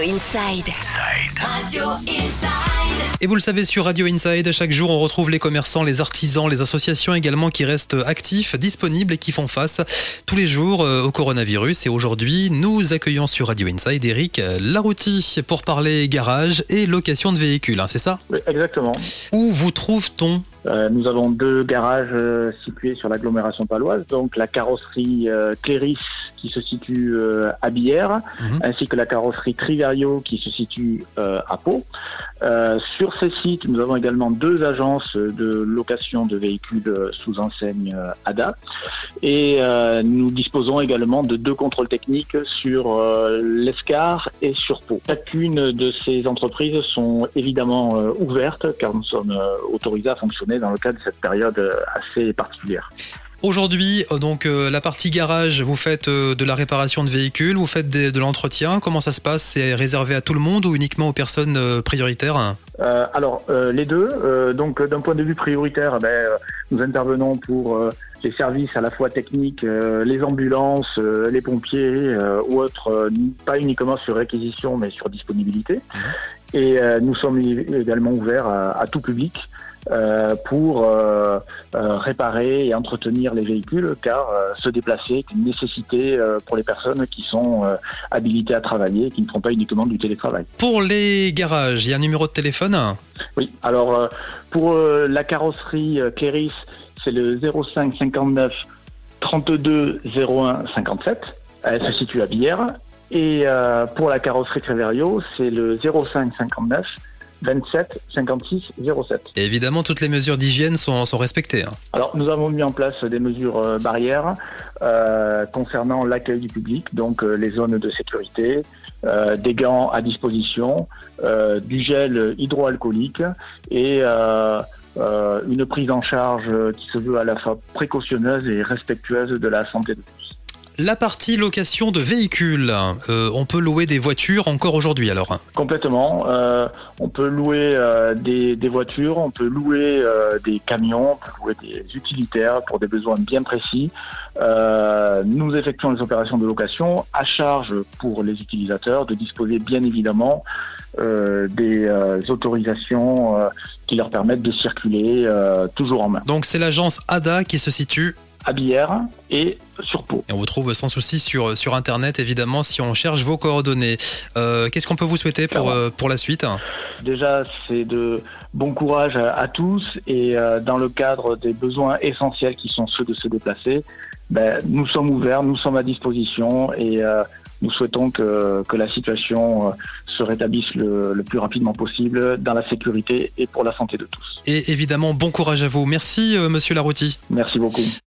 Radio Inside. Radio Inside. Et vous le savez, sur Radio Inside, chaque jour, on retrouve les commerçants, les artisans, les associations également qui restent actifs, disponibles et qui font face tous les jours euh, au coronavirus. Et aujourd'hui, nous accueillons sur Radio Inside Eric Larouti pour parler garage et location de véhicules, hein, c'est ça? Oui, exactement. Où vous trouve-t-on? Euh, nous avons deux garages euh, situés sur l'agglomération paloise, donc la carrosserie euh, Cléris qui se situe euh, à Bière, Mhm. ainsi que la carrosserie Trivario qui se situe euh, à Pau. Euh, sur ces sites, nous avons également deux agences de location de véhicules euh, sous enseigne euh, ADA. Et euh, nous disposons également de deux contrôles techniques sur euh, l'Escar et sur Pau. Chacune de ces entreprises sont évidemment euh, ouvertes car nous sommes euh, autorisés à fonctionner dans le cadre de cette période euh, assez particulière. Aujourd'hui, euh, donc euh, la partie garage, vous faites euh, de la réparation de véhicules, vous faites des- de l'entretien. Comment ça se passe? C'est réservé à tout le monde ou uniquement aux personnes euh, prioritaires? Alors, les deux. Donc, d'un point de vue prioritaire, ben, nous intervenons pour les services à la fois techniques, les ambulances, les pompiers ou autres, pas uniquement sur réquisition, mais sur disponibilité. Et euh, nous sommes également ouverts à, à tout public. Euh, pour euh, euh, réparer et entretenir les véhicules, car euh, se déplacer est une nécessité euh, pour les personnes qui sont euh, habilitées à travailler, et qui ne font pas uniquement du télétravail. Pour les garages, il y a un numéro de téléphone? Oui, alors euh, pour euh, la carrosserie euh, Cléris, c'est le 05 59 32 01 57. Elle se situe à Bière. Et euh, pour la carrosserie Treverio, c'est le 05 59 27 56 07. Et évidemment, toutes les mesures d'hygiène sont, sont respectées. hein. Alors, nous avons mis en place des mesures euh, barrières euh, concernant l'accueil du public, donc euh, les zones de sécurité, euh, des gants à disposition, euh, du gel hydroalcoolique et euh, euh, une prise en charge qui se veut à la fois précautionneuse et respectueuse de la santé de tous. La partie location de véhicules, euh, on peut louer des voitures encore aujourd'hui alors Complètement. Euh, on peut louer euh, des, des voitures, on peut louer des camions, on peut louer des utilitaires pour des besoins bien précis. Nous effectuons les opérations de location à charge pour les utilisateurs de disposer bien évidemment euh, des euh, autorisations euh, qui leur permettent de circuler toujours en main. Donc c'est l'agence ADA qui se situe À Bière et sur Pau. et on vous trouve sans souci sur, sur internet évidemment si on cherche vos coordonnées. Euh, Qu'est-ce qu'on peut vous souhaiter pour, euh, pour la suite? Déjà, c'est de bon courage à, à tous et euh, dans le cadre des besoins essentiels qui sont ceux de se déplacer, ben, nous sommes ouverts, nous sommes à disposition et nous souhaitons que, que la situation se rétablisse le, le plus rapidement possible dans la sécurité et pour la santé de tous. Et évidemment, bon courage à vous. Merci Monsieur Larouti. Merci beaucoup.